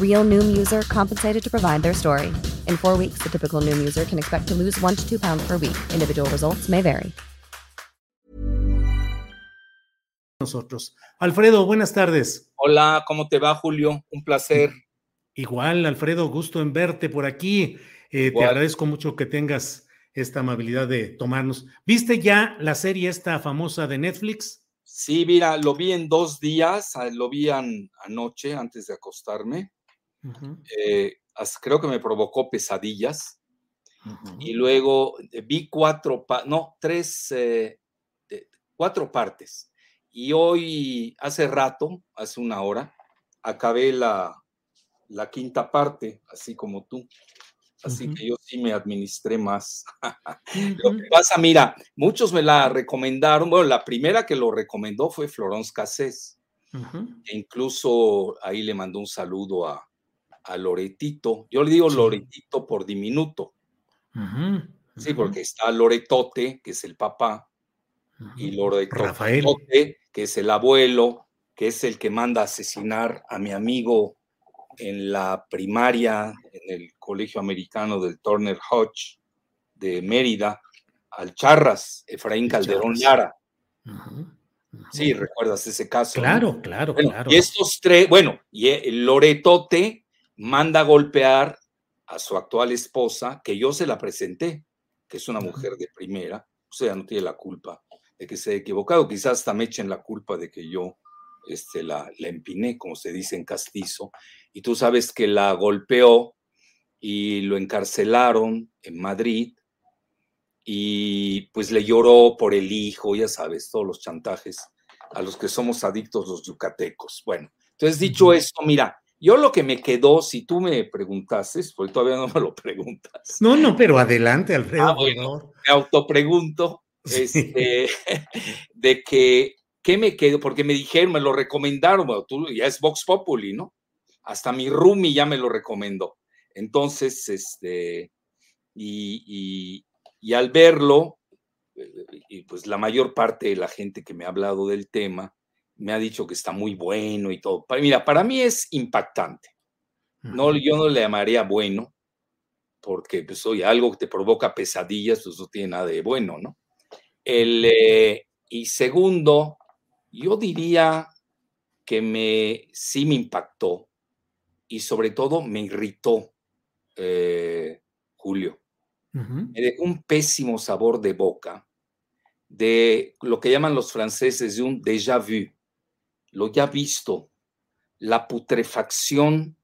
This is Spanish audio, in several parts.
Real Noom user compensated to provide their story. In four weeks, the typical Noom user can expect to lose one to two pounds per week. Individual results may vary. Nosotros. Alfredo, buenas tardes. Hola, ¿cómo te va, Julio? Un placer. Igual, Alfredo, gusto en verte por aquí. Eh, te agradezco mucho que tengas esta amabilidad de tomarnos. ¿Viste ya la serie esta famosa de Netflix? Sí, mira, lo vi en dos días, ah, lo vi anoche antes de acostarme. Eh, creo que me provocó pesadillas. Y luego eh, vi cuatro, no, tres, cuatro partes. Y hoy, hace rato, hace una hora, acabé la, la quinta parte, así como tú. Así que yo sí me administré más. Lo que pasa, mira, muchos me la recomendaron. Bueno, la primera que lo recomendó fue Florence Cassés. e incluso ahí le mandó un saludo a, a Loretito. Yo le digo Loretito por diminuto. Sí, porque está Loretote, que es el papá, y Loretote, que es el abuelo, que es el que manda a asesinar a mi amigo en la primaria, en el colegio americano del Turner Hodge de Mérida, al Charras, Efraín Calderón Lara. Sí, recuerdas ese caso. Claro, claro, claro. Y estos tres, bueno, y el Loretote manda a golpear a su actual esposa, que yo se la presenté, que es una mujer de primera, o sea, no tiene la culpa de que se haya equivocado, quizás hasta me echen la culpa de que yo este, la, la empiné, como se dice en castizo, y tú sabes que la golpeó y lo encarcelaron en Madrid. Y pues le lloró por el hijo, ya sabes, todos los chantajes a los que somos adictos los yucatecos. Bueno, entonces dicho esto, mira, yo lo que me quedó, si tú me preguntases, porque todavía no me lo preguntas. No, no, pero adelante, Alfredo. Ah, bueno, me autopregunto este, de que, ¿qué me quedo? Porque me dijeron, me lo recomendaron, bueno, tú ya es Vox Populi, ¿no? hasta mi Rumi ya me lo recomendó. Entonces, este, y, al verlo, eh, y pues la mayor parte de la gente que me ha hablado del tema me ha dicho que está muy bueno y todo. Mira, para mí es impactante. No, yo no le llamaría bueno, porque pues oye, algo que te provoca pesadillas, pues no tiene nada de bueno, ¿no? El, eh, y segundo, yo diría que me sí me impactó y sobre todo me irritó, eh, Julio. Me dejó un pésimo sabor de boca de lo que llaman los franceses de un déjà vu, lo ya visto, la putrefacción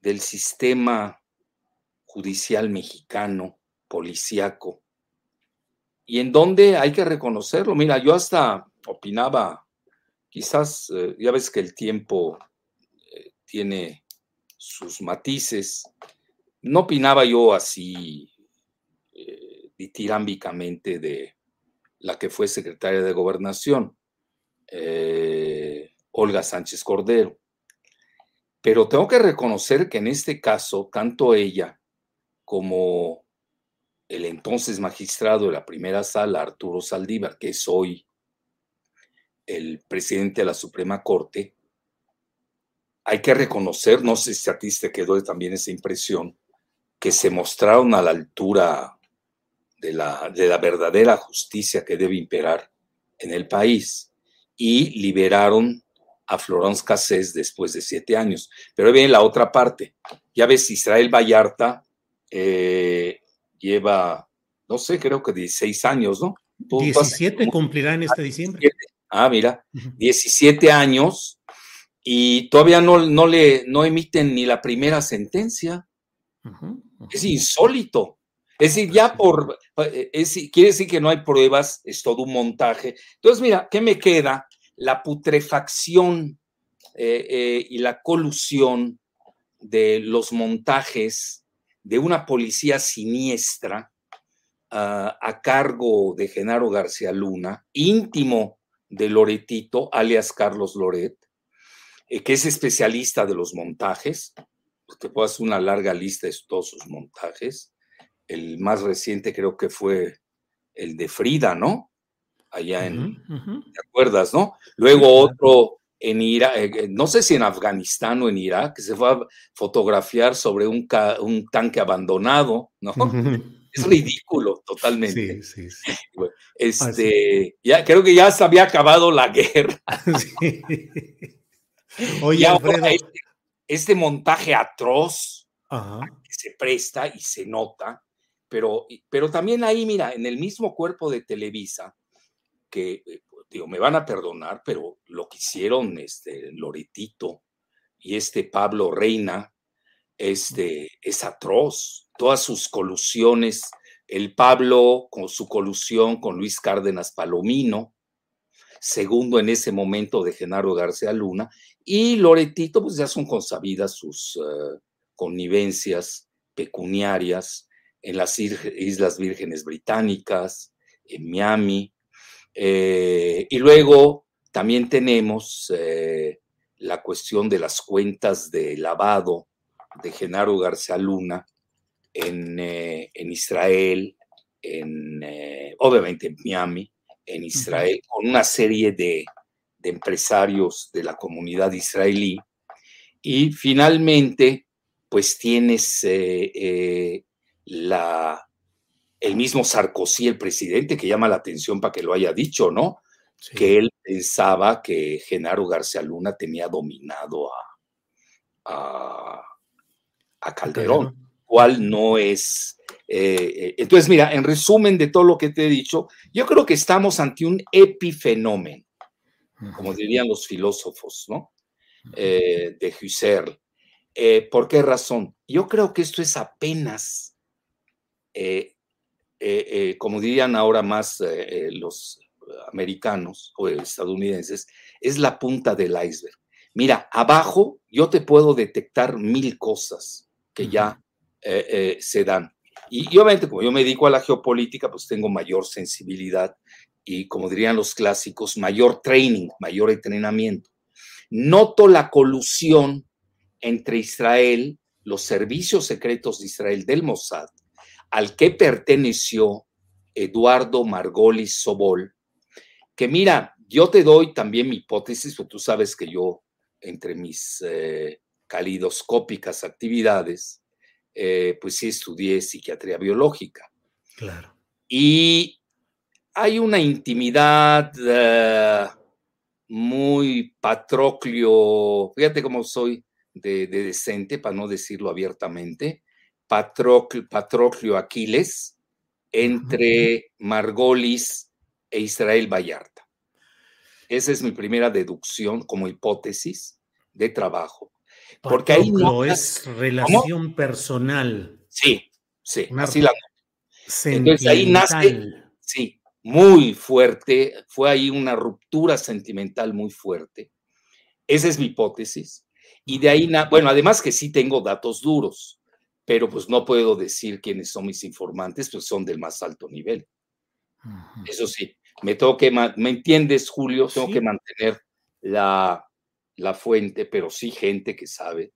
del sistema judicial mexicano, policíaco, y en donde hay que reconocerlo. Mira, yo hasta opinaba, quizás, eh, ya ves que el tiempo eh, tiene sus matices. No opinaba yo así eh, de la que fue secretaria de gobernación, eh, Olga Sánchez Cordero. Pero tengo que reconocer que en este caso, tanto ella como el entonces magistrado de la primera sala, Arturo Saldívar, que es hoy el presidente de la Suprema Corte, hay que reconocer, no sé si a ti te quedó también esa impresión, que se mostraron a la altura de la, de la verdadera justicia que debe imperar en el país y liberaron a Florence Cassés después de siete años. Pero viene la otra parte. Ya ves, Israel Vallarta eh, lleva, no sé, creo que 16 años, ¿no? 17 cumplirá en este diciembre. Ah, mira, 17 años y todavía no, no le no emiten ni la primera sentencia. Es insólito. Es decir, ya por, eh, es, quiere decir que no hay pruebas, es todo un montaje. Entonces, mira, ¿qué me queda? La putrefacción eh, eh, y la colusión de los montajes de una policía siniestra ah, a cargo de Genaro García Luna, íntimo de Loretito, alias Carlos Loret, que es especialista de los montajes. Te puedo hacer una larga lista de todos sus montajes el más reciente creo que fue el de Frida, ¿no? Allá en, ¿te acuerdas, no? Luego otro en Irak, eh, no sé si en Afganistán o en Irak, que se fue a fotografiar sobre un, un tanque abandonado, ¿no? Es ridículo totalmente. Sí, sí, sí. Este, ya, creo que ya se había acabado la guerra. Oye, este, este, montaje atroz que se presta y se nota, pero, pero también ahí, mira, en el mismo cuerpo de Televisa, que, eh, digo, me van a perdonar, pero lo que hicieron este Loretito y este Pablo Reina, este, es atroz. Todas sus colusiones, el Pablo con su colusión con Luis Cárdenas Palomino, segundo en ese momento de Genaro García Luna, y Loretito, pues ya son consabidas sus eh, connivencias pecuniarias en las Islas Vírgenes Británicas, en Miami. Eh, y luego también tenemos eh, la cuestión de las cuentas de lavado de Genaro García Luna en, eh, Israel, en, obviamente en Miami, en Israel, con una serie de, de empresarios de la comunidad israelí. Y finalmente, pues tienes la, el mismo Sarkozy, el presidente, que llama la atención para que lo haya dicho, ¿no? Que él pensaba que Genaro García Luna tenía dominado a, a, Calderón, cual no es. Eh, eh, entonces, mira, en resumen de todo lo que te he dicho, yo creo que estamos ante un epifenómeno, como dirían los filósofos, ¿no? Eh, de Husserl. ¿Por qué razón? Yo creo que esto es apenas eh, eh, eh, como dirían ahora más los americanos o estadounidenses, es la punta del iceberg. Mira, abajo yo te puedo detectar mil cosas que ya se dan. Y, y, obviamente, como yo me dedico a la geopolítica, pues tengo mayor sensibilidad y, como dirían los clásicos, mayor training, mayor entrenamiento. Noto la colusión entre Israel, los servicios secretos de Israel del Mossad al que perteneció Eduardo Margolis Sobol, que mira, yo te doy también mi hipótesis, porque tú sabes que yo, entre mis eh, calidoscópicas actividades, eh, pues sí estudié psiquiatría biológica. Claro. Y hay una intimidad eh, muy patroclio, fíjate cómo soy de, decente, para no decirlo abiertamente, Patroclio Aquiles entre Margolis e Israel Vallarta. Esa es mi primera deducción como hipótesis de trabajo. Porque ahí no es relación personal. Sí, sí, así la Entonces ahí nace, sí, muy fuerte, fue ahí una ruptura sentimental muy fuerte. Esa es mi hipótesis. Y de ahí, bueno, además que sí tengo datos duros pero pues no puedo decir quiénes son mis informantes, pues son del más alto nivel. Eso sí, me tengo que, ¿me entiendes, Julio? Tengo que mantener la, la fuente, pero sí gente que sabe,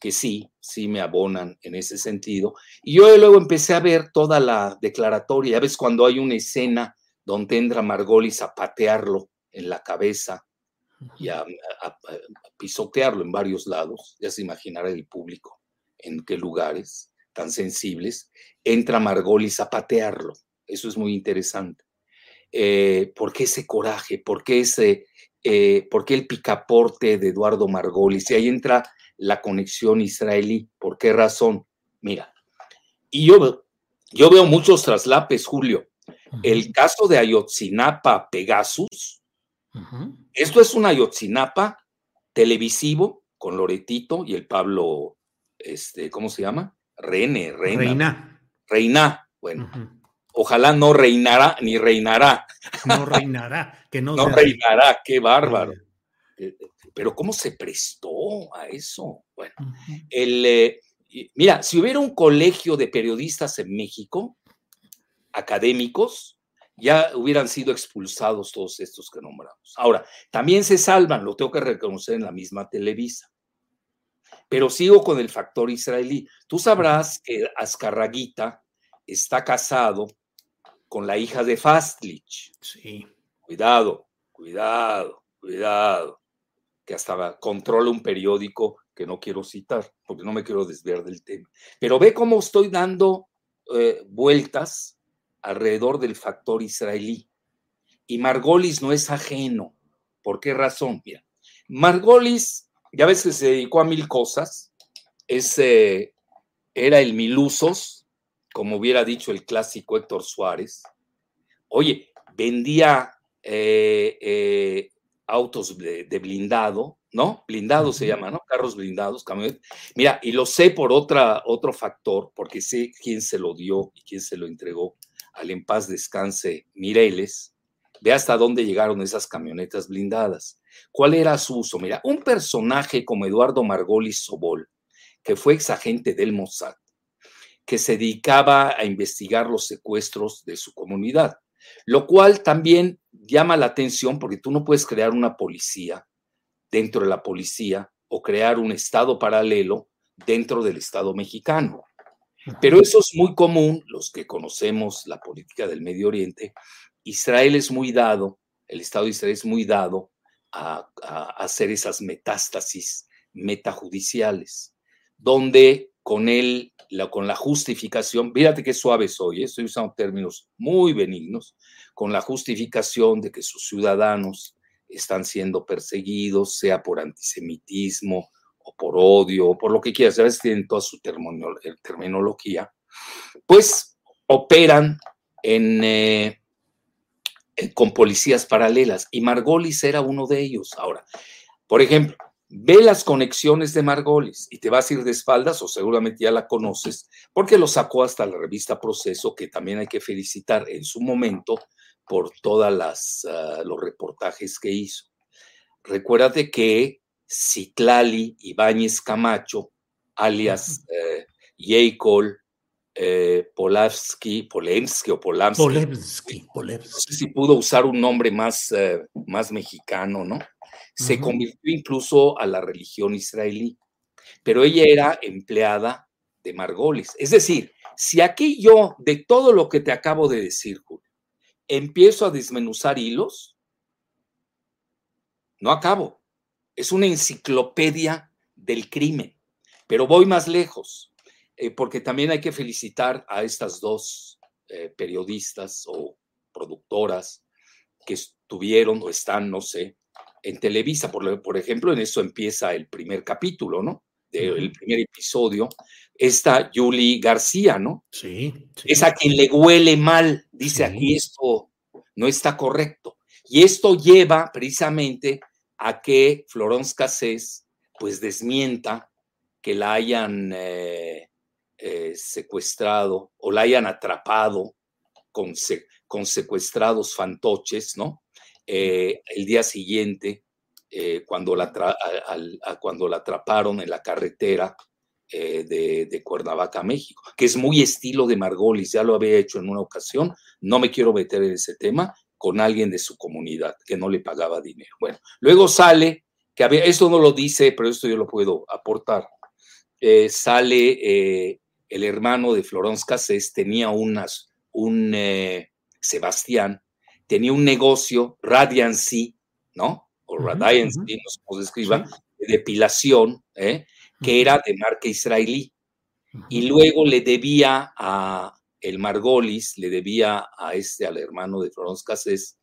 que sí, sí me abonan en ese sentido. Y yo luego empecé a ver toda la declaratoria, ya ves cuando hay una escena donde entra Margolis a patearlo en la cabeza y a, a pisotearlo en varios lados, ya se imaginará el público en qué lugares tan sensibles, entra Margolis a patearlo. Eso es muy interesante. Eh, ¿Por qué ese coraje? ¿Por qué, ese, eh, ¿Por qué el picaporte de Eduardo Margolis? Y ahí entra la conexión israelí. ¿Por qué razón? Mira, Y yo, yo veo muchos traslapes, Julio. El caso de Ayotzinapa Pegasus, esto es un Ayotzinapa televisivo con Loretito y el Pablo, este, ¿cómo se llama? René, Reina. Reina. Reina, bueno. Ojalá no reinará ni reinará. No reinará, que no. no reinará, qué bárbaro. Eh, pero ¿cómo se prestó a eso? Bueno, el, eh, mira, si hubiera un colegio de periodistas en México, académicos, ya hubieran sido expulsados todos estos que nombramos. Ahora, también se salvan, lo tengo que reconocer en la misma Televisa. Pero sigo con el factor israelí. Tú sabrás que Azcarraguita está casado con la hija de Fastlich. Sí. Cuidado, cuidado, cuidado. Que hasta controla un periódico que no quiero citar, porque no me quiero desviar del tema. Pero ve cómo estoy dando eh, vueltas alrededor del factor israelí. Y Margolis no es ajeno. ¿Por qué razón? Mira, Margolis, ya ves que se dedicó a mil cosas. Ese era el Milusos, como hubiera dicho el clásico Héctor Suárez, oye, vendía eh, eh, autos de, blindado, ¿no? Blindado se llama, ¿no? Carros blindados, camionetas. Mira, y lo sé por otra, otro factor, porque sé quién se lo dio y quién se lo entregó al en paz descanse Mireles. Ve hasta dónde llegaron esas camionetas blindadas. ¿Cuál era su uso? Mira, un personaje como Eduardo Margolis Sobol, que fue exagente del Mossad, que se dedicaba a investigar los secuestros de su comunidad, lo cual también llama la atención porque tú no puedes crear una policía dentro de la policía o crear un estado paralelo dentro del estado mexicano. Pero eso es muy común, los que conocemos la política del Medio Oriente, Israel es muy dado, el Estado de Israel es muy dado a, hacer esas metástasis metajudiciales, donde con él, la, con la justificación, fíjate qué suave soy, ¿eh? estoy usando términos muy benignos, con la justificación de que sus ciudadanos están siendo perseguidos, sea por antisemitismo o por odio o por lo que quieras, a veces tienen toda su terminología, pues operan en, eh, con policías paralelas y Margolis era uno de ellos. Ahora, por ejemplo, Ve las conexiones de Margolis y te vas a ir de espaldas o seguramente ya la conoces porque lo sacó hasta la revista Proceso que también hay que felicitar en su momento por todos ah, los reportajes que hizo. Recuérdate que Citlali Ibáñez Camacho, alias eh, eh, Polavsky, Polemsky o Polamsky. Polemsky, No sé si pudo usar un nombre más, eh, más mexicano, ¿no? se convirtió incluso a la religión israelí, pero ella era empleada de Margolis. Es decir, si aquí yo, de todo lo que te acabo de decir, Julio, empiezo a desmenuzar hilos, no acabo. Es una enciclopedia del crimen, pero voy más lejos, eh, porque también hay que felicitar a estas dos eh, periodistas o productoras que estuvieron o están, no sé, en Televisa, por, por ejemplo, en eso empieza el primer capítulo, ¿no? el primer episodio, está Julie García, ¿no? Sí, Es a quien le huele mal, dice aquí esto no está correcto. Y esto lleva precisamente a que Florence Cassés pues desmienta que la hayan eh, eh, secuestrado o la hayan atrapado con, con secuestrados fantoches, ¿no? Eh, el día siguiente, eh, cuando, la cuando la atraparon en la carretera de, de, Cuernavaca, México, que es muy estilo de Margolis, ya lo había hecho en una ocasión, no me quiero meter en ese tema, con alguien de su comunidad que no le pagaba dinero. Bueno, luego sale, que había, esto no lo dice, pero esto yo lo puedo aportar, sale el hermano de Florence Cassés, tenía unas, un Sebastián, tenía un negocio, Radiancy, ¿no? O Radiancy, no sé cómo se escriba, de depilación, ¿eh? que era de marca israelí. Y luego le debía a el Margolis, le debía a este, al hermano de Florence Cassés,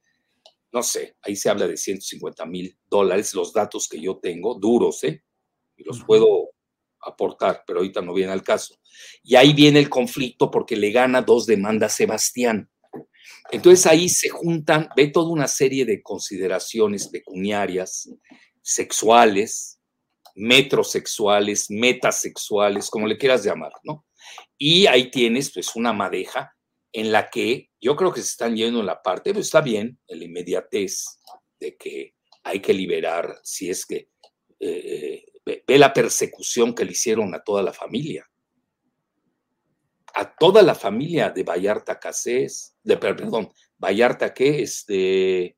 no sé, ahí se habla de 150 mil dólares, los datos que yo tengo, duros, ¿eh? Y los puedo aportar, pero ahorita no viene al caso. Y ahí viene el conflicto porque le gana dos demandas Sebastián. Entonces ahí se juntan, ve toda una serie de consideraciones pecuniarias, sexuales, metrosexuales, metasexuales, como le quieras llamar, ¿no? Y ahí tienes pues una madeja en la que yo creo que se están yendo en la parte, pero está bien, en la inmediatez de que hay que liberar, si es que eh, ve, la persecución que le hicieron a toda la familia. A toda la familia de Vallarta Casés, de, perdón, Vallarta que es de,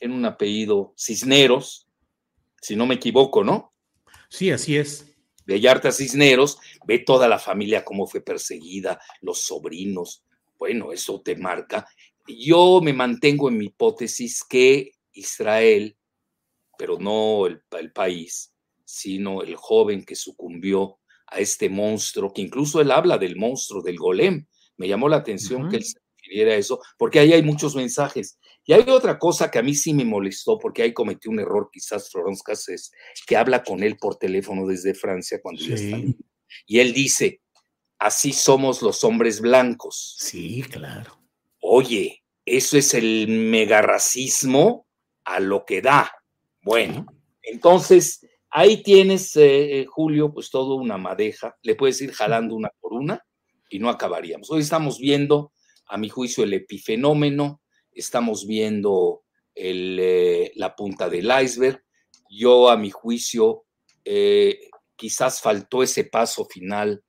en un apellido Cisneros, si no me equivoco, ¿no? Sí, así es. Vallarta Cisneros, ve toda la familia cómo fue perseguida, los sobrinos. Bueno, eso te marca. Yo me mantengo en mi hipótesis que Israel, pero no el, el país, sino el joven que sucumbió a este monstruo, que incluso él habla del monstruo, del golem. Me llamó la atención que él se refiriera a eso, porque ahí hay muchos mensajes. Y hay otra cosa que a mí sí me molestó, porque ahí cometí un error quizás Florence Cassés, que habla con él por teléfono desde Francia cuando ya está. Y él dice, así somos los hombres blancos. Sí, claro. Oye, eso es el megarracismo a lo que da. Bueno, entonces Ahí tienes, eh, eh, Julio, pues todo una madeja, le puedes ir jalando una por una y no acabaríamos. Hoy estamos viendo, a mi juicio, el epifenómeno, estamos viendo eh, la punta del iceberg. Yo, a mi juicio, quizás faltó ese paso final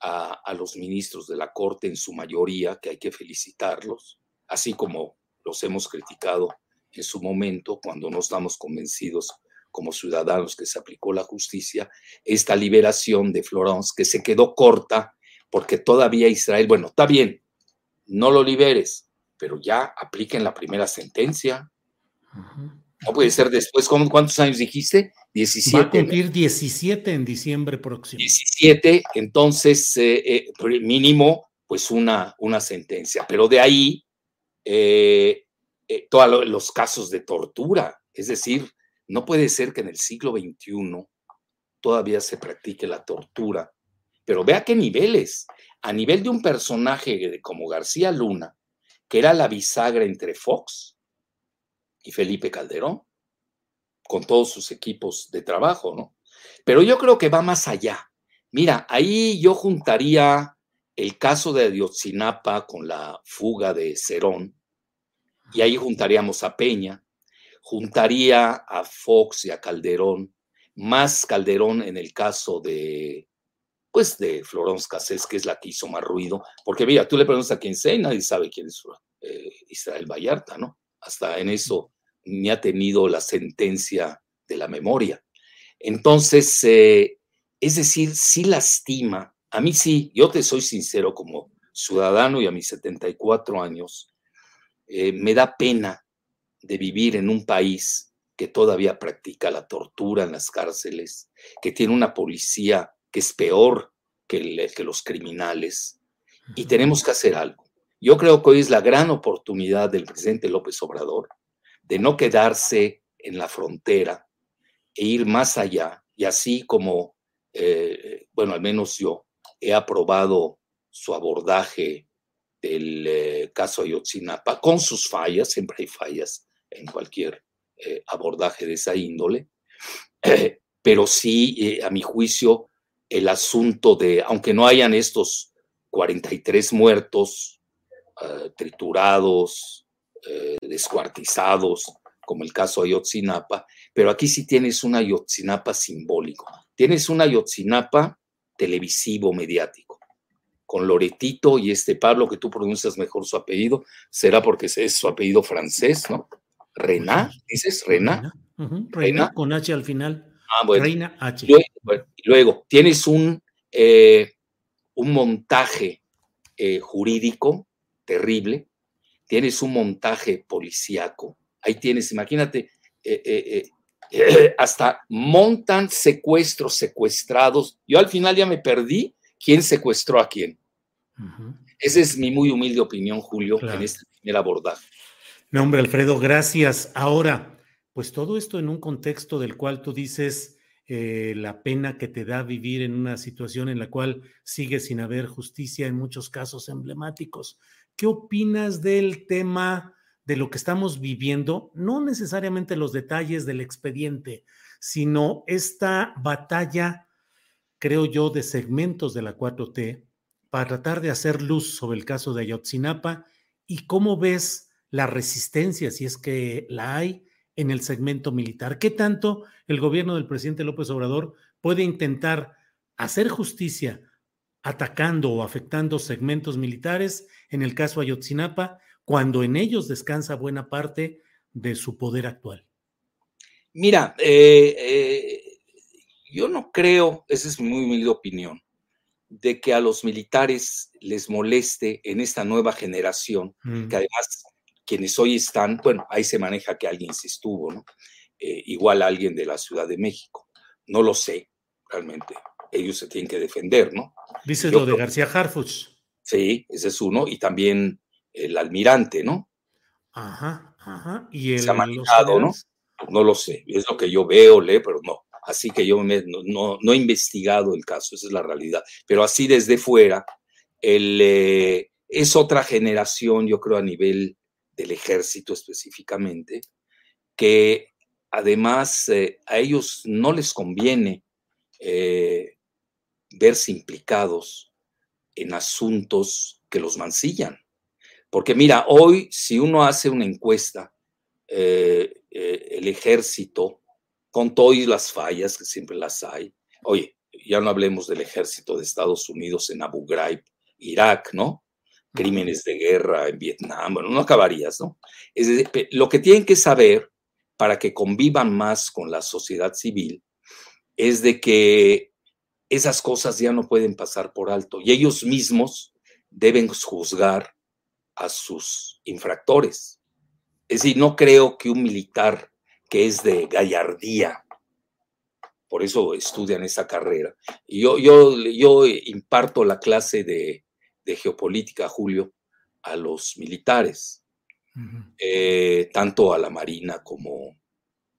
a, a los ministros de la Corte en su mayoría, que hay que felicitarlos, así como los hemos criticado en su momento cuando no estamos convencidos como ciudadanos que se aplicó la justicia, esta liberación de Florence, que se quedó corta porque todavía Israel, bueno, está bien, no lo liberes, pero ya apliquen la primera sentencia. No puede ser después, ¿cuántos años dijiste? 17. Va a cumplir 17 en diciembre próximo. 17, entonces eh, eh, mínimo, pues una, una sentencia. Pero de ahí, eh, todos los casos de tortura, es decir, no puede ser que en el siglo XXI todavía se practique la tortura, pero vea qué niveles. A nivel de un personaje como García Luna, que era la bisagra entre Fox y Felipe Calderón, con todos sus equipos de trabajo, ¿no? Pero yo creo que va más allá. Mira, ahí yo juntaría el caso de Ayotzinapa con la fuga de Cerón, y ahí juntaríamos a Peña, juntaría a Fox y a Calderón, más Calderón en el caso de, pues, de Florence Cassés, que es la que hizo más ruido, porque mira, tú le preguntas a quién sea y nadie sabe quién es eh, Israel Vallarta, ¿no? Hasta en eso ni ha tenido la sentencia de la memoria. Entonces, eh, es decir, sí lastima, a mí sí, yo te soy sincero como ciudadano y a mis 74 años, eh, me da pena de vivir en un país que todavía practica la tortura en las cárceles, que tiene una policía que es peor que, que los criminales, y tenemos que hacer algo. Yo creo que hoy es la gran oportunidad del presidente López Obrador de no quedarse en la frontera e ir más allá, y así como, eh, bueno, al menos yo he aprobado su abordaje del eh, caso Ayotzinapa, con sus fallas, siempre hay fallas, en cualquier eh, abordaje de esa índole, pero sí, eh, a mi juicio, el asunto de, aunque no hayan estos 43 muertos, eh, triturados, descuartizados, como el caso Ayotzinapa, pero aquí sí tienes una Ayotzinapa simbólico, tienes una Ayotzinapa televisivo, mediático con Loretito y este Pablo, que tú pronuncias mejor su apellido, será porque es su apellido francés, ¿no? Reina, dices Rena. Reina, con H al final. Ah, bueno. Reina H. Luego, tienes un, eh, un montaje eh, jurídico terrible, tienes un montaje policíaco, ahí tienes, imagínate, eh, hasta montan secuestros, secuestrados. Yo al final ya me perdí quién secuestró a quién. Esa es mi muy humilde opinión, Julio, en este primer abordaje. No, hombre, Alfredo, gracias. Ahora, pues todo esto en un contexto del cual tú dices, eh, la pena que te da vivir en una situación en la cual sigue sin haber justicia en muchos casos emblemáticos. ¿Qué opinas del tema de lo que estamos viviendo? No necesariamente los detalles del expediente, sino esta batalla, creo yo, de segmentos de la 4T para tratar de hacer luz sobre el caso de Ayotzinapa y cómo ves la resistencia, si es que la hay, en el segmento militar. ¿Qué tanto el gobierno del presidente López Obrador puede intentar hacer justicia atacando o afectando segmentos militares, en el caso Ayotzinapa, cuando en ellos descansa buena parte de su poder actual? Mira, eh, eh, yo no creo, esa es mi humilde opinión, de que a los militares les moleste en esta nueva generación, que además quienes hoy están, bueno, ahí se maneja que alguien se estuvo, ¿no? Eh, igual alguien de la Ciudad de México. No lo sé, realmente. Ellos se tienen que defender, ¿no? Dices lo de García Harfuch. Sí, ese es uno, y también el almirante, ¿no? Ajá, ajá. Y el, se ha manejado, ¿no? No lo sé, es lo que yo veo, leo, pero no. Así que yo no, no, he investigado el caso, esa es la realidad. Pero así desde fuera, el, eh, es otra generación, yo creo, a nivel del ejército específicamente, que además eh, a ellos no les conviene eh, verse implicados en asuntos que los mancillan. Porque mira, hoy si uno hace una encuesta, eh, el ejército, con todas las fallas, que siempre las hay, oye, ya no hablemos del ejército de Estados Unidos en Abu Ghraib, Irak, ¿no? Crímenes de guerra en Vietnam, bueno, no acabarías, ¿no? Es lo que tienen que saber para que convivan más con la sociedad civil es de que esas cosas ya no pueden pasar por alto y ellos mismos deben juzgar a sus infractores. Es decir, no creo que un militar que es de gallardía, por eso estudian esa carrera. Yo, yo, yo imparto la clase de, de geopolítica, Julio, a los militares, eh, tanto a la Marina como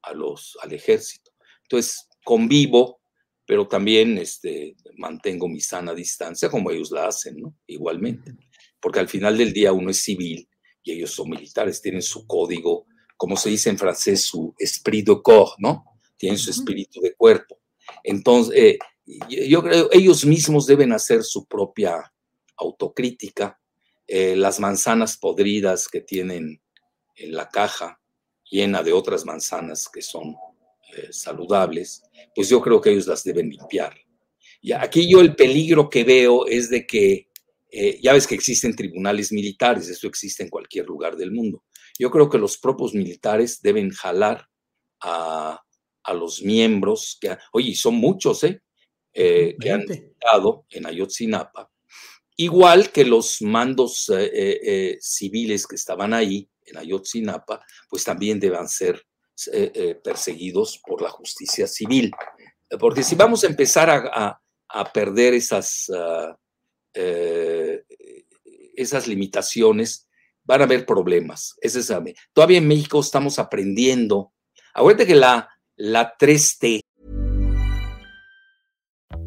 a los, al ejército. Entonces, convivo, pero también este, mantengo mi sana distancia, como ellos la hacen, ¿no? Igualmente. Porque al final del día uno es civil y ellos son militares, tienen su código, como se dice en francés, su esprit de corps, ¿no? Tienen su espíritu de cuerpo. Entonces, eh, yo creo, ellos mismos deben hacer su propia autocrítica, eh, las manzanas podridas que tienen en la caja llena de otras manzanas que son eh, saludables, pues yo creo que ellos las deben limpiar. Y aquí yo el peligro que veo es de que, eh, ya ves que existen tribunales militares, eso existe en cualquier lugar del mundo. Yo creo que los propios militares deben jalar a, los miembros, que, oye, son muchos, ¿eh? que han estado en Ayotzinapa, Igual que los mandos eh, eh, eh, civiles que estaban ahí en Ayotzinapa, pues también deban ser perseguidos por la justicia civil. Porque si vamos a empezar a, perder esas, ah, esas limitaciones, van a haber problemas. Ese es, todavía en México estamos aprendiendo. Acuérdate que la, la 3T.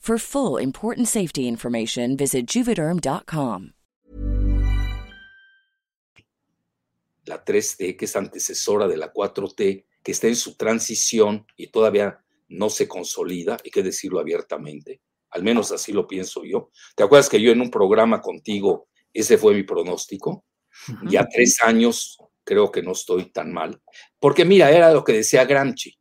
For full important safety information, visit juvederm.com. La 3T, que es antecesora de la 4T, que está en su transición y todavía no se consolida, hay que decirlo abiertamente, al menos así lo pienso yo. ¿Te acuerdas que yo en un programa contigo, ese fue mi pronóstico? Y a tres años creo que no estoy tan mal, porque mira, era lo que decía Gramsci,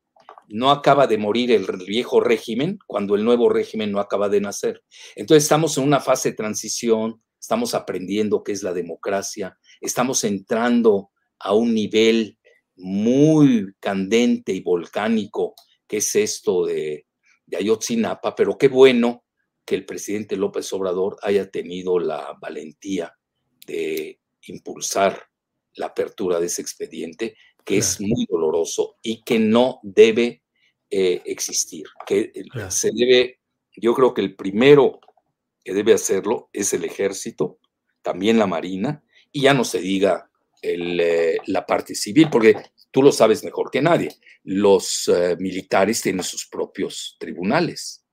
no acaba de morir el viejo régimen cuando el nuevo régimen no acaba de nacer. Entonces estamos en una fase de transición, estamos aprendiendo qué es la democracia, estamos entrando a un nivel muy candente y volcánico, que es esto de, de Ayotzinapa, pero qué bueno que el presidente López Obrador haya tenido la valentía de impulsar la apertura de ese expediente, que es muy doloroso y que no debe eh, existir, que se debe, yo creo que el primero que debe hacerlo es el ejército, también la marina, y ya no se diga el, eh, la parte civil, porque tú lo sabes mejor que nadie, los eh, militares tienen sus propios tribunales.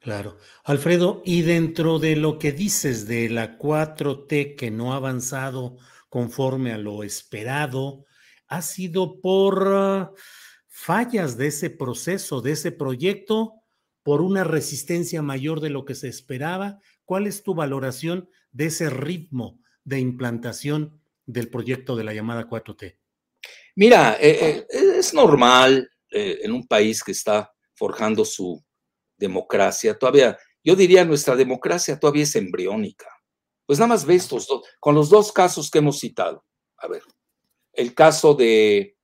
Claro. Alfredo, y dentro de lo que dices de la 4T que no ha avanzado conforme a lo esperado, ha sido por uh, fallas de ese proceso, de ese proyecto, por una resistencia mayor de lo que se esperaba. ¿Cuál es tu valoración de ese ritmo de implantación del proyecto de la llamada 4T? Mira, eh, eh, es normal eh, en un país que está forjando su democracia. Todavía, yo diría, nuestra democracia todavía es embriónica. Pues nada más ve estos dos, con los dos casos que hemos citado. A ver, el caso de,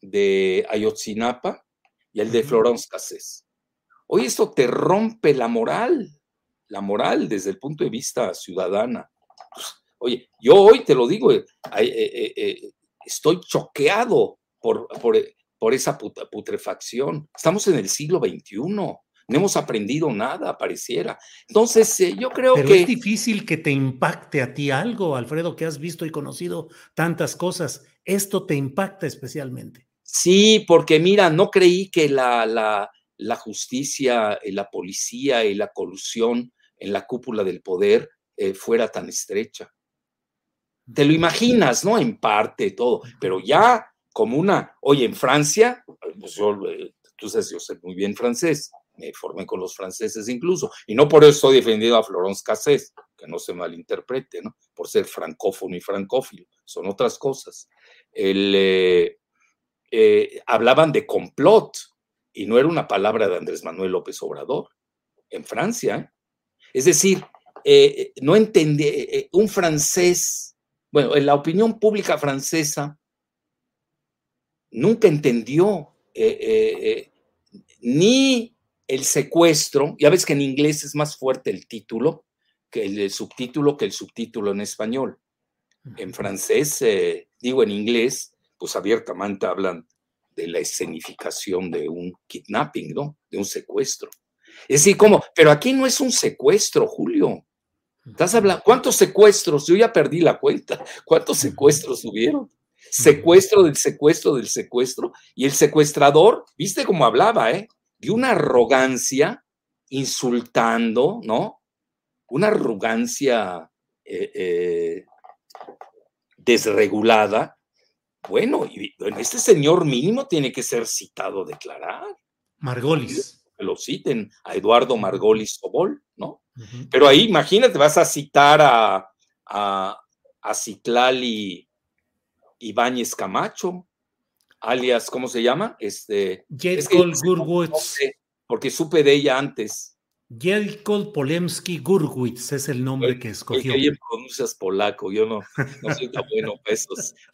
de Ayotzinapa y el de Florence Cassés. Oye, esto te rompe la moral, la moral desde el punto de vista ciudadana. Pues, oye, yo hoy te lo digo, eh, eh, eh, estoy choqueado por, por, por esa putrefacción. Estamos en el siglo XXI no hemos aprendido nada, pareciera. Entonces, eh, yo creo Pero que... es difícil que te impacte a ti algo, Alfredo, que has visto y conocido tantas cosas. Esto te impacta especialmente. Sí, porque mira, no creí que la, la, la justicia, eh, la policía y la colusión en la cúpula del poder eh, fuera tan estrecha. Te lo imaginas, ¿no? En parte, todo, pero ya como una, oye, en Francia, pues yo, tú sabes, yo sé muy bien francés, me formé con los franceses incluso, y no por eso estoy defendiendo a Florence Cassés, que no se malinterprete, ¿no? Por ser francófono y francófilo, son otras cosas. Eh, eh, hablaban de complot, y no era una palabra de Andrés Manuel López Obrador, en Francia. ¿eh? Es decir, no entendí, un francés, bueno, en la opinión pública francesa nunca entendió ni el secuestro, ya ves que en inglés es más fuerte el título que el, subtítulo que el subtítulo en español. En francés, eh, digo en inglés, pues abiertamente hablan de la escenificación de un kidnapping, ¿no? De un secuestro. Es decir, como, pero aquí no es un secuestro, Julio. ¿Estás hablando? ¿Cuántos secuestros? Yo ya perdí la cuenta. ¿Cuántos secuestros hubieron? Secuestro del secuestro del secuestro. Y el secuestrador, viste cómo hablaba, ¿eh? de una arrogancia insultando, ¿no? Una arrogancia eh, eh, desregulada. Bueno, este señor mínimo tiene que ser citado a declarar. Margolis. Que lo citen a Eduardo Margolis Sobol, ¿no? Pero ahí, imagínate, vas a citar a, a, a Citlali Ibáñez Camacho, alias, ¿cómo se llama? Este, Gurwitz. porque supe de ella antes. Jelkol Polemski Gurwitz es el nombre que escogió. Que pronuncias polaco, yo no, no soy tan bueno para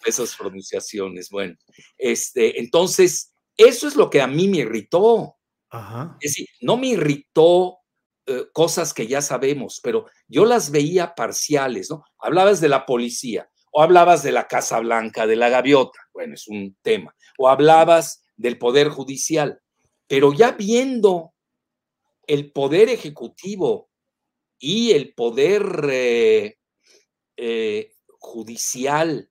esas pronunciaciones. Bueno, este, entonces, eso es lo que a mí me irritó. Ajá. Es decir, no me irritó eh, cosas que ya sabemos, pero yo las veía parciales, ¿no? Hablabas de la policía, o hablabas de la Casa Blanca, de la gaviota, bueno, es un tema, o hablabas del Poder Judicial, pero ya viendo el Poder Ejecutivo y el Poder eh, eh, Judicial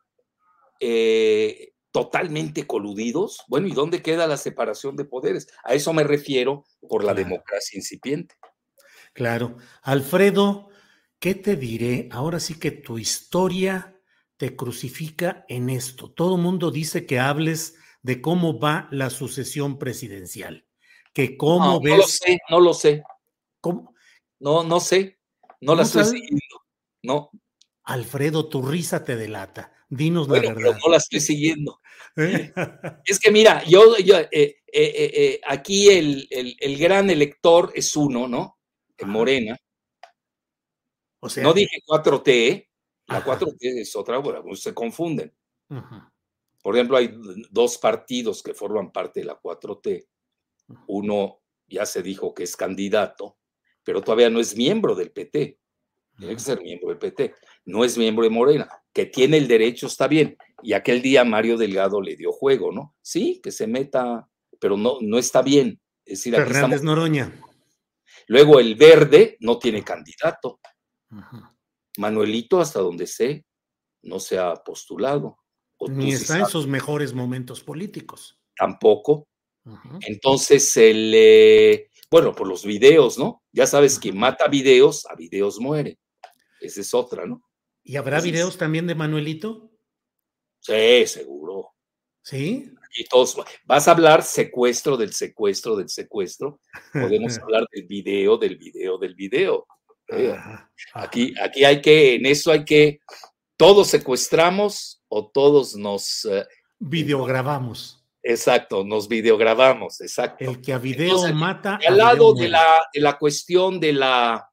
totalmente coludidos, bueno, ¿y dónde queda la separación de poderes? A eso me refiero por la democracia incipiente. Claro. Alfredo, ¿qué te diré? Ahora sí que tu historia te crucifica en esto. Todo mundo dice que hables de cómo va la sucesión presidencial. Que cómo ves. No lo sé, no lo sé. ¿Cómo? No, no sé. No la estoy siguiendo. No. Alfredo, tu risa te delata. Dinos la verdad. no la estoy siguiendo. es que mira, yo, yo eh, eh, eh, aquí el, el, gran elector es uno, ¿no? en Morena. O sea, no dije 4T, la 4T es otra, bueno, se confunden. Por ejemplo, hay dos partidos que forman parte de la 4T. Uno ya se dijo que es candidato, pero todavía no es miembro del PT. Tiene que ser miembro del PT. No es miembro de Morena. Que tiene el derecho, está bien. Y aquel día Mario Delgado le dio juego, ¿no? Sí, que se meta, pero no, no está bien. Es decir, Fernández Noroña. Luego el verde no tiene candidato. Manuelito, hasta donde sé, no se ha postulado. Ni está en sus mejores momentos políticos. Tampoco. Entonces, el, eh, bueno, por los videos, ¿no? Ya sabes que mata videos, a videos muere. Esa es otra, ¿no? ¿Y habrá videos también de Manuelito? Sí, seguro. ¿Sí? y todos, vas a hablar secuestro del secuestro del secuestro, podemos hablar del video, del video, del video. Aquí, aquí hay que, en eso hay que, todos secuestramos o todos nos... Eh, videograbamos. Exacto, nos videograbamos, exacto. El que a video mata. Al lado de la, de la cuestión de la,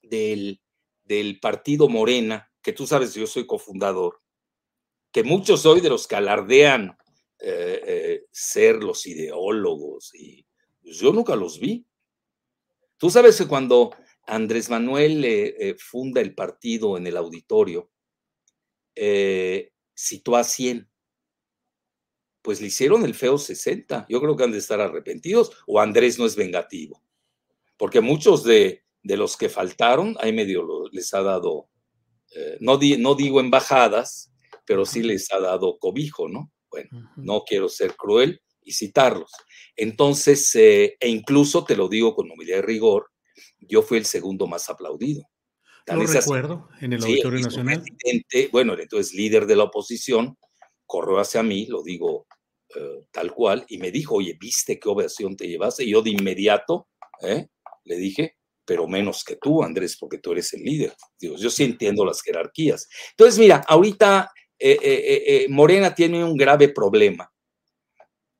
del, del partido Morena, que tú sabes, yo soy cofundador, que muchos hoy de los que alardean eh, eh, ser los ideólogos y pues, yo nunca los vi. Tú sabes que cuando Andrés Manuel eh, funda el partido en el auditorio, citó a 100. Pues le hicieron el feo 60. Yo creo que han de estar arrepentidos o Andrés no es vengativo. Porque muchos de, los que faltaron, ahí medio les ha dado, no, no digo embajadas, pero sí les ha dado cobijo, ¿no? Bueno, no quiero ser cruel y citarlos. Entonces, eh, e incluso te lo digo con humildad y rigor, yo fui el segundo más aplaudido. lo recuerdo, en el Auditorio Nacional. bueno, entonces líder de la oposición, corrió hacia mí, lo digo eh, tal cual, y me dijo, oye, ¿viste qué ovación te llevaste? Y yo de inmediato ¿eh? le dije, pero menos que tú, Andrés, porque tú eres el líder. Digo, yo sí entiendo las jerarquías. Entonces, mira, ahorita eh, Morena tiene un grave problema,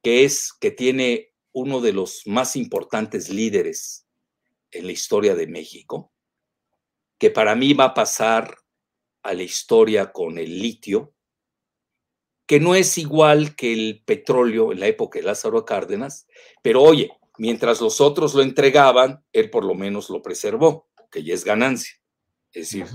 que es que tiene uno de los más importantes líderes en la historia de México, que para mí va a pasar a la historia con el litio, que no es igual que el petróleo en la época de Lázaro Cárdenas, pero oye, mientras los otros lo entregaban, él por lo menos lo preservó, que ya es ganancia. Es decir,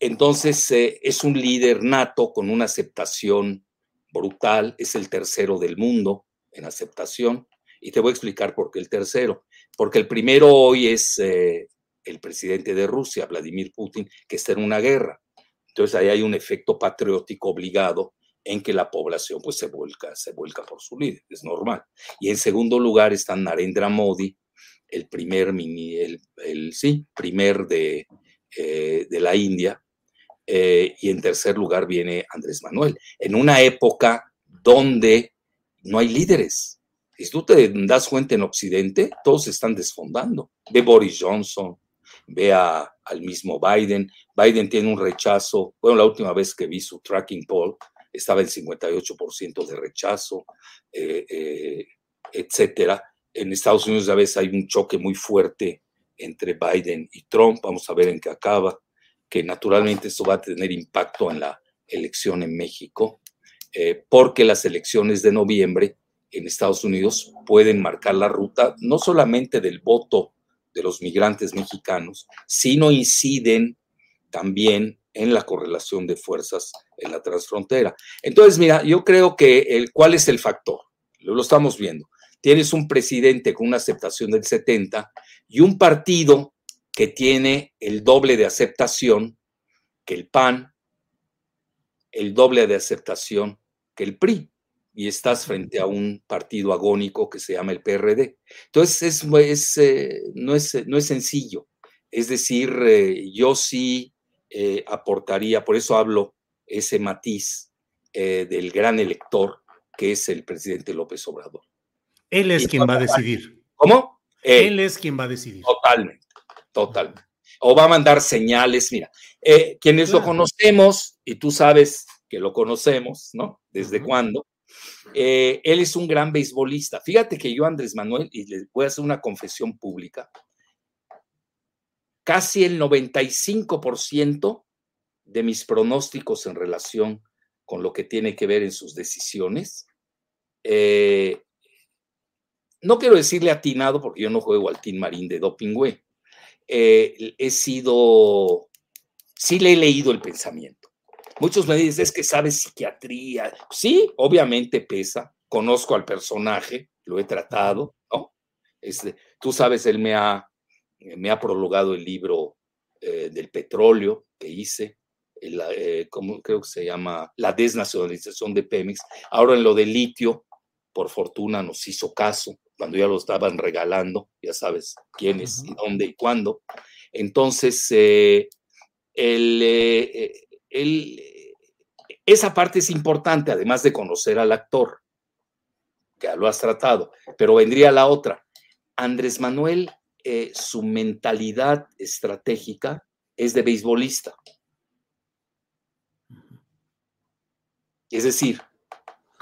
entonces eh, es un líder nato con una aceptación brutal, es el tercero del mundo en aceptación. Y te voy a explicar por qué el tercero. Porque el primero hoy es eh, el presidente de Rusia, Vladimir Putin, que está en una guerra. Entonces ahí hay un efecto patriótico obligado en que la población pues se vuelca, se vuelca por su líder, es normal. Y en segundo lugar está Narendra Modi, el primer, mini, el, sí, primer de, eh, de la India, eh, y en tercer lugar viene Andrés Manuel, en una época donde no hay líderes. Si tú te das cuenta en Occidente, todos están desfondando. Ve Boris Johnson, ve al mismo Biden. Biden tiene un rechazo. Bueno, la última vez que vi su tracking poll estaba en 58% de rechazo, eh, eh, etcétera. En Estados Unidos a veces hay un choque muy fuerte entre Biden y Trump. Vamos a ver en qué acaba que naturalmente esto va a tener impacto en la elección en México, eh, porque las elecciones de noviembre en Estados Unidos pueden marcar la ruta no solamente del voto de los migrantes mexicanos, sino inciden también en la correlación de fuerzas en la transfrontera. Entonces, mira, yo creo que el, ¿cuál es el factor? Lo, lo estamos viendo. Tienes un presidente con una aceptación del 70 y un partido que tiene el doble de aceptación que el PAN, el doble de aceptación que el PRI y estás frente a un partido agónico que se llama el PRD. Entonces, es, eh, no, es, no es sencillo. Es decir, eh, yo sí eh, aportaría, por eso hablo ese matiz del gran elector que es el presidente López Obrador. Él es quien va a decidir. ¿Cómo? Él es quien va a decidir. Totalmente, totalmente. O va a mandar señales. Mira, quienes lo conocemos, y tú sabes que lo conocemos, ¿no? ¿Desde cuándo? Eh, él es un gran beisbolista. Fíjate que yo, Andrés Manuel, y les voy a hacer una confesión pública, casi el 95% de mis pronósticos en relación con lo que tiene que ver en sus decisiones, eh, no quiero decirle atinado porque yo no juego al Team Marín de Doping eh, he sido, sí le he leído el pensamiento. Muchos me dicen, es que sabes psiquiatría. Sí, obviamente pesa. Conozco al personaje, lo he tratado, ¿no? Este, tú sabes, él me ha, me ha prologado el libro eh, del petróleo que hice, eh, ¿cómo creo que se llama? La desnacionalización de Pemex. Ahora en lo del litio, por fortuna nos hizo caso cuando ya lo estaban regalando, ya sabes quiénes y dónde y cuándo. Entonces, eh, el, esa parte es importante, además de conocer al actor, que lo has tratado, pero vendría la otra. Andrés Manuel, eh, su mentalidad estratégica es de beisbolista. Es decir,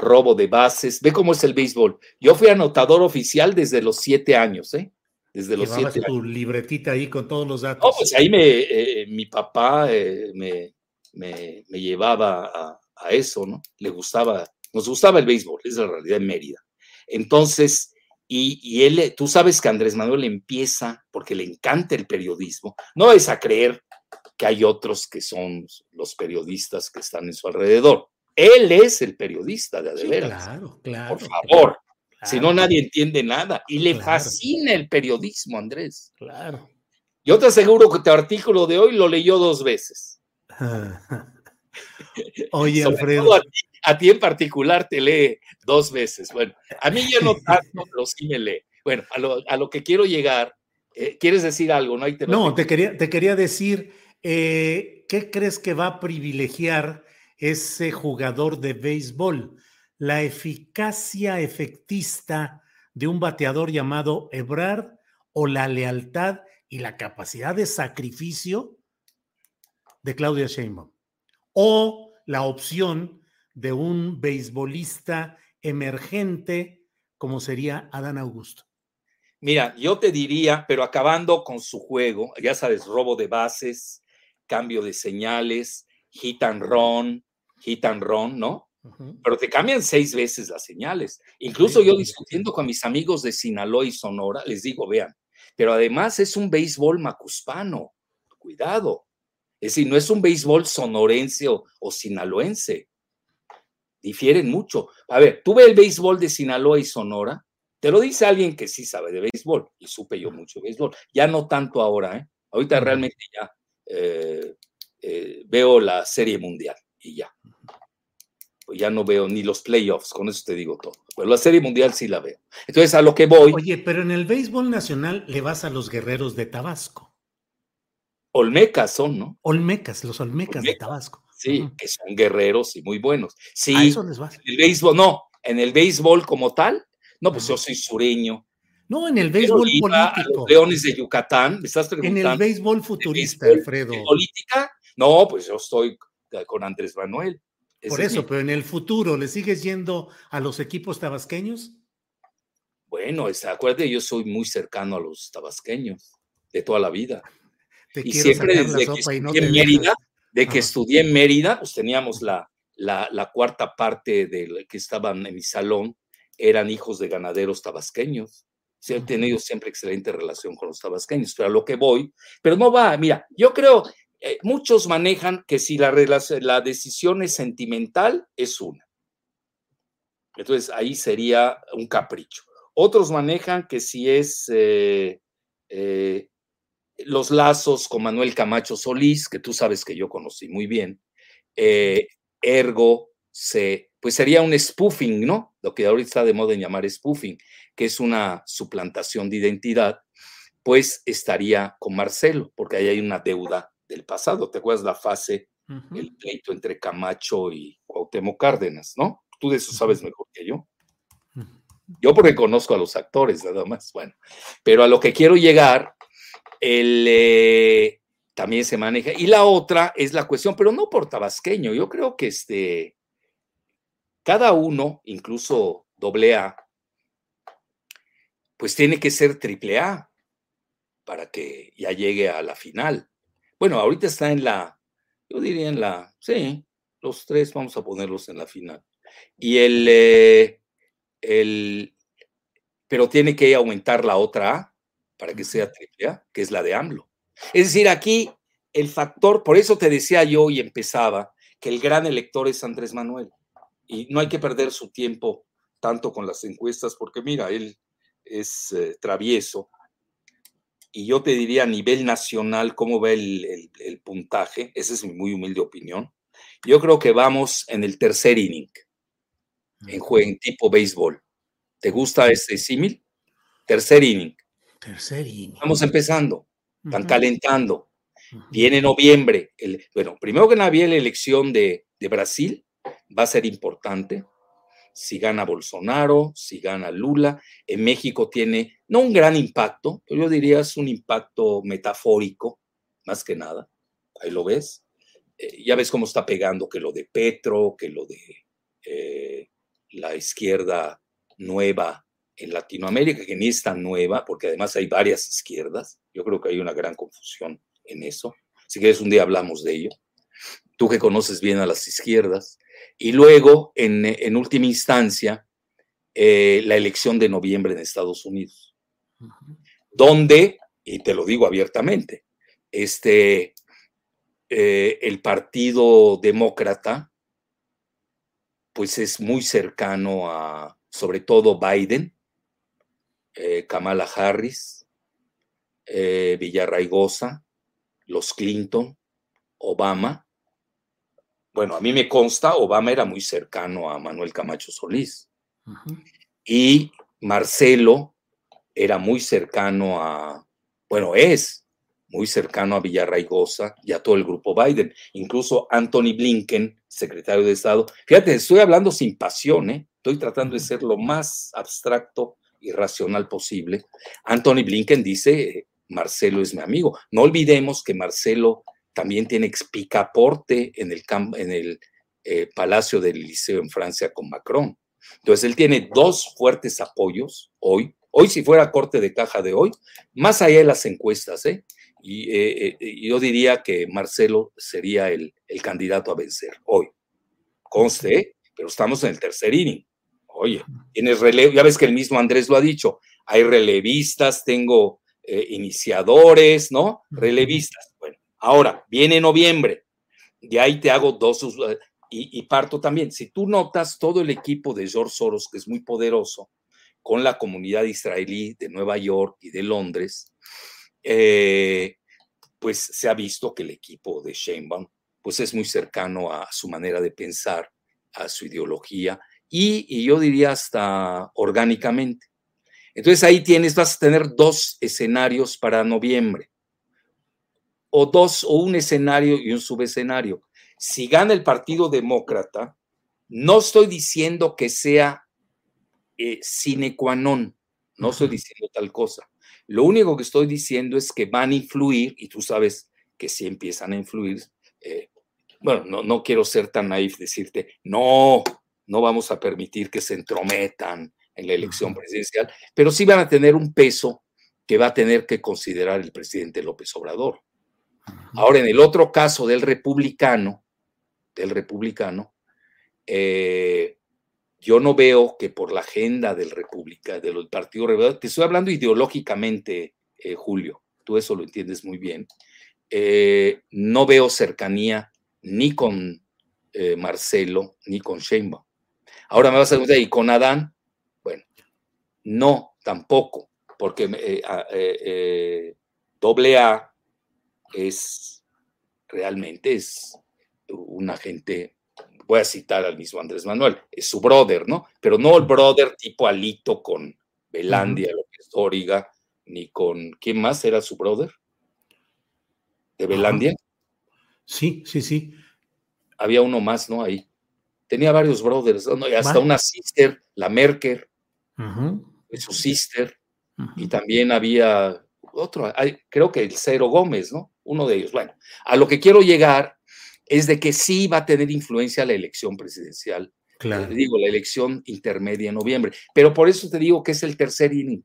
robo de bases. Ve cómo es el béisbol. Yo fui anotador oficial desde los siete años, ¿eh? Desde los siete tu libretita ahí con todos los datos. No, pues ahí me, eh, mi papá eh, me, me, llevaba a, eso, ¿no? Le gustaba, nos gustaba el béisbol, es la realidad en Mérida. Entonces, y, y, él, tú sabes que Andrés Manuel empieza, porque le encanta el periodismo, no es a creer que hay otros que son los periodistas que están en su alrededor. Él es el periodista de Adeveras. claro, claro. Por favor. Si no, nadie entiende nada. Y le fascina el periodismo, Andrés. Claro. Yo te aseguro que tu artículo de hoy lo leyó dos veces. Oye, Alfredo. A ti, en particular te lee dos veces. Bueno, a mí ya no tanto, pero sí me lee. Bueno, a lo, que quiero llegar, eh, ¿quieres decir algo? No, te, no te, quería, te quería decir, eh, ¿qué crees que va a privilegiar ese jugador de béisbol? ¿La eficacia efectista de un bateador llamado Ebrard o la lealtad y la capacidad de sacrificio de Claudia Sheinbaum o la opción de un beisbolista emergente como sería Adán Augusto. Mira, yo te diría, pero acabando con su juego, ya sabes, robo de bases, cambio de señales, hit and run, hit and run, ¿no? Pero te cambian seis veces las señales. Incluso yo discutiendo con mis amigos de Sinaloa y Sonora, les digo, vean, pero además es un béisbol macuspano, cuidado. Es decir, no es un béisbol sonorense o, sinaloense. Difieren mucho. A ver, tú ves el béisbol de Sinaloa y Sonora, te lo dice alguien que sí sabe de béisbol, y supe yo mucho de béisbol. Ya no tanto ahora, ¿eh? Ahorita realmente ya eh, eh, veo la serie mundial y ya. Pues ya no veo ni los playoffs, con eso te digo todo. Pero la serie mundial sí la veo. Entonces, a lo que voy. Oye, pero en el béisbol nacional le vas a los guerreros de Tabasco. Olmecas son, ¿no? Olmecas, los Olmecas, de Tabasco. Sí, que son guerreros y muy buenos. Sí, a eso les va. En el béisbol, no, en el béisbol como tal, no, pues yo soy sureño. No, en el béisbol político. los Leones de Yucatán, me estás preguntando. En el béisbol futurista, Alfredo. ¿En política? No, pues yo estoy con Andrés Manuel. Por eso, pero en el futuro, ¿le sigues yendo a los equipos tabasqueños? Bueno, acuérdate, yo soy muy cercano a los tabasqueños de toda la vida y siempre desde que estudié en Mérida, de que estudié en Mérida, pues teníamos la, la, cuarta parte de que estaban en mi salón, eran hijos de ganaderos tabasqueños. Sí, he tenido siempre excelente relación con los tabasqueños, pero a lo que voy, pero no va, mira, yo creo, eh, muchos manejan que si la, la decisión es sentimental, es una. Entonces ahí sería un capricho. Otros manejan que si es eh, eh, los lazos con Manuel Camacho Solís, que tú sabes que yo conocí muy bien, ergo se, pues sería un spoofing, ¿no? Lo que ahorita está de moda en llamar spoofing, que es una suplantación de identidad, pues estaría con Marcelo, porque ahí hay una deuda del pasado. ¿Te acuerdas la fase, el pleito entre Camacho y Cuauhtémoc Cárdenas, ¿no? Tú de eso sabes mejor que yo. Yo porque conozco a los actores, nada más. Bueno, pero a lo que quiero llegar, el, eh, también se maneja. Y la otra es la cuestión, pero no por tabasqueño. Yo creo que este, cada uno, incluso doble A, pues tiene que ser triple A para que ya llegue a la final. Bueno, ahorita está en la, yo diría en la, sí, los tres vamos a ponerlos en la final. Y el, eh, el, pero tiene que aumentar la otra A para que sea triple A, que es la de AMLO. Es decir, aquí el factor, por eso te decía yo y empezaba, que el gran elector es Andrés Manuel. Y no hay que perder su tiempo tanto con las encuestas, porque mira, él es eh, travieso. Y yo te diría a nivel nacional cómo va el, puntaje, esa es mi muy humilde opinión. Yo creo que vamos en el tercer inning, en, juego, en tipo béisbol. ¿Te gusta ese símil? Tercer inning. Tercer inning. Estamos empezando, están calentando. Viene noviembre. El, bueno, primero que nada, viene la elección de, de Brasil, va a ser importante si gana Bolsonaro, si gana Lula. En México tiene no un gran impacto, pero yo diría es un impacto metafórico, más que nada. Ahí lo ves. Eh, ya ves cómo está pegando que lo de Petro, que lo de eh, la izquierda nueva en Latinoamérica, que ni es tan nueva, porque además hay varias izquierdas. Yo creo que hay una gran confusión en eso. Si quieres, un día hablamos de ello. Tú que conoces bien a las izquierdas. Y luego, en, última instancia, eh, la elección de noviembre en Estados Unidos, donde, y te lo digo abiertamente, este, eh, el Partido Demócrata, pues es muy cercano a, sobre todo, Biden, eh, Kamala Harris, Villarraigosa, los Clinton, Obama, bueno, a mí me consta, Obama era muy cercano a Manuel Camacho Solís. Y Marcelo era muy cercano a, bueno, es muy cercano a Villarraigosa y a todo el grupo Biden. Incluso Anthony Blinken, secretario de Estado. Fíjate, estoy hablando sin pasión, ¿eh? estoy tratando de ser lo más abstracto y racional posible. Anthony Blinken dice, Marcelo es mi amigo. No olvidemos que Marcelo también tiene picaporte en el, eh, Palacio del Liceo en Francia con Macron. Entonces, él tiene dos fuertes apoyos hoy. Hoy, si fuera corte de caja de hoy, más allá de las encuestas, ¿eh? Y eh, yo diría que Marcelo sería el, el candidato a vencer hoy. Conste, pero estamos en el tercer inning. Oye, tienes relevo, ya ves que el mismo Andrés lo ha dicho, hay relevistas, tengo iniciadores, ¿no? Relevistas. Bueno, Ahora, viene noviembre, de ahí te hago dos eh, y, parto también. Si tú notas todo el equipo de George Soros, que es muy poderoso, con la comunidad israelí de Nueva York y de Londres, eh, pues se ha visto que el equipo de Sheinbaum pues es muy cercano a su manera de pensar, a su ideología y, y yo diría hasta orgánicamente. Entonces ahí tienes, vas a tener dos escenarios para noviembre o dos o un escenario y un subescenario. Si gana el Partido Demócrata, no estoy diciendo que sea eh, sine qua non, no estoy diciendo tal cosa. Lo único que estoy diciendo es que van a influir, y tú sabes que si empiezan a influir, eh, bueno, no, no quiero ser tan naif decirte, no, no vamos a permitir que se entrometan en la elección presidencial, pero sí van a tener un peso que va a tener que considerar el presidente López Obrador. Ahora, en el otro caso del republicano, del republicano, eh, yo no veo que por la agenda del República, del Partido Republicano, te estoy hablando ideológicamente, eh, Julio, tú eso lo entiendes muy bien, eh, no veo cercanía ni con Marcelo ni con Sheinbaum. Ahora me vas a preguntar, ¿y con Adán? Bueno, no, tampoco, porque doble A es realmente es una gente voy a citar al mismo Andrés Manuel, es su brother, ¿no? Pero no el brother tipo Alito con Belandia, López Dóriga, ni con, ¿quién más era su brother? ¿De Belandia? Sí, sí, sí. Había uno más, ¿no? Ahí. Tenía varios brothers, hasta una sister, la Merker, su sister, y también había otro, creo que el Cero Gómez, ¿no? Uno de ellos. Bueno, a lo que quiero llegar es de que sí va a tener influencia la elección presidencial. Claro. digo, la elección intermedia en noviembre. Pero por eso te digo que es el tercer inning.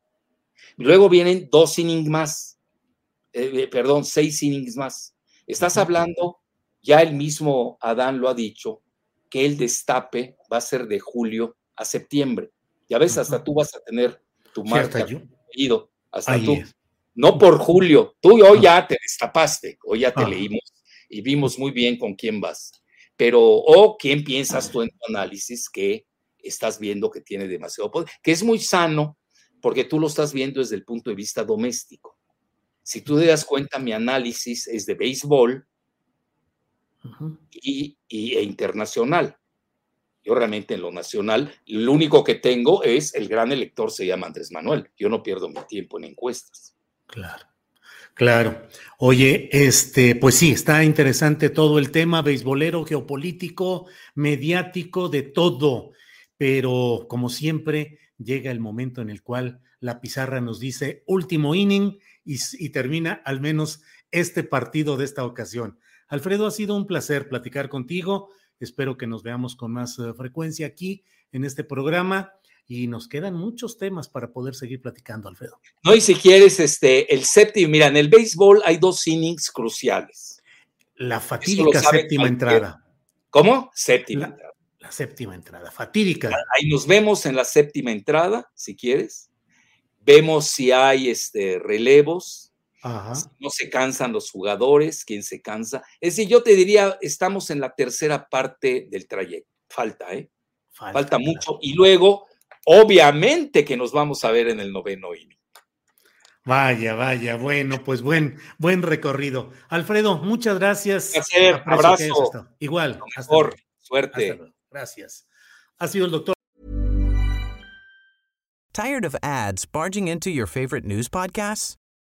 Luego vienen dos innings más. Eh, eh, perdón, seis innings más. Estás hablando, ya el mismo Adán lo ha dicho, que el destape va a ser de julio a septiembre. Ya ves, hasta tú vas a tener tu marca, ido, hasta tú. No por julio, tú hoy ya te destapaste, hoy ya te leímos y vimos muy bien con quién vas. Pero, o quién piensas tú en tu análisis que estás viendo que tiene demasiado poder, que es muy sano porque tú lo estás viendo desde el punto de vista doméstico. Si tú te das cuenta, mi análisis es de béisbol y, e internacional. Yo realmente en lo nacional, lo único que tengo es el gran elector se llama Andrés Manuel. Yo no pierdo mi tiempo en encuestas. Claro. Claro. Oye, este, pues sí, está interesante todo el tema beisbolero, geopolítico, mediático, de todo. Pero como siempre, llega el momento en el cual la pizarra nos dice último inning y, termina al menos este partido de esta ocasión. Alfredo, ha sido un placer platicar contigo. Espero que nos veamos con más eh, frecuencia aquí en este programa y nos quedan muchos temas para poder seguir platicando, Alfredo. No, y si quieres, este, el séptimo, mira, en el béisbol hay dos innings cruciales. La fatídica séptima entrada. ¿Cómo? Séptima entrada. La séptima entrada, fatídica. Ahí nos vemos en la séptima entrada, si quieres. Vemos si hay este, relevos, no se cansan los jugadores, quién se cansa. Es decir, yo te diría, estamos en la tercera parte del trayecto. Falta, ¿eh? Falta, mucho. Y luego obviamente que nos vamos a ver en el noveno inning. Vaya, vaya, bueno, pues buen, buen recorrido. Alfredo, muchas gracias. Placer, abrazo. Igual. Mejor, suerte. Gracias. Ha sido el doctor. Tired of ads barging into your favorite news podcasts?